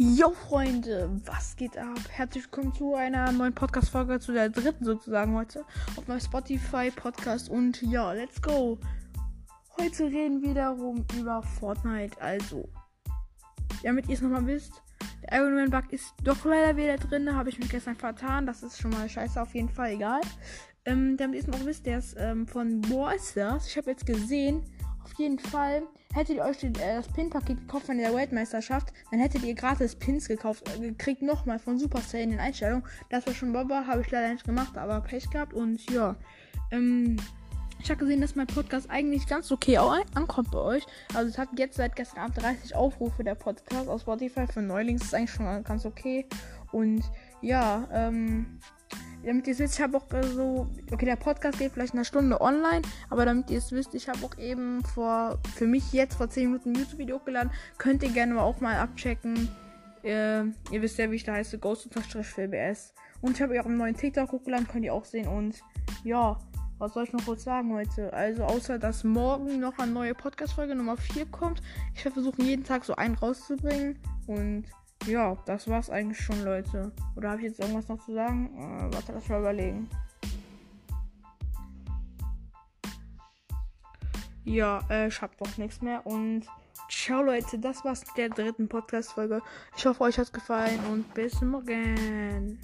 Jo Freunde, was geht ab? Herzlich willkommen zu einer neuen Podcast-Folge, zu der dritten sozusagen heute auf meinem Spotify-Podcast und ja, let's go! Heute reden wir darum über Fortnite, also damit ihr es nochmal wisst, der Iron Man Bug ist doch leider wieder drin, habe ich mich gestern vertan, das ist schon mal scheiße, auf jeden Fall, egal. Ähm, damit ihr es noch wisst, der ist ähm, von Ballstars, ich habe jetzt gesehen, auf jeden Fall hättet ihr euch äh, das Pin-Paket gekauft von der Weltmeisterschaft, dann hättet ihr gratis Pins gekauft, äh, gekriegt nochmal von Supercell in den Einstellungen. Das war schon Baba, habe ich leider nicht gemacht, aber Pech gehabt und ja. Ähm, ich habe gesehen, dass mein Podcast eigentlich ganz okay ankommt bei euch. Also es hat jetzt seit gestern Abend 30 Aufrufe der Podcast aus Spotify für Neulings. Ist eigentlich schon ganz okay. Und ja, ähm, damit ihr es wisst, ich habe auch äh, so, okay, der Podcast geht vielleicht eine Stunde online, aber damit ihr es wisst, ich habe auch eben vor, für mich jetzt vor 10 Minuten ein YouTube-Video hochgeladen. Könnt ihr gerne auch mal abchecken. Äh, ihr wisst ja, wie ich da heiße, Ghost-BS. Und ich habe auch einen neuen TikTok hochgeladen, könnt ihr auch sehen. Und ja, was soll ich noch kurz sagen heute? Also, außer dass morgen noch eine neue Podcast-Folge Nummer 4 kommt. Ich werde versuchen, jeden Tag so einen rauszubringen. Und ja, das war's eigentlich schon, Leute. Oder habe ich jetzt irgendwas noch zu sagen? Äh, warte, lass mal überlegen. Ja, äh, ich hab doch nichts mehr und ciao Leute, das war's mit der dritten Podcast-Folge. Ich hoffe, euch hat's gefallen und bis morgen.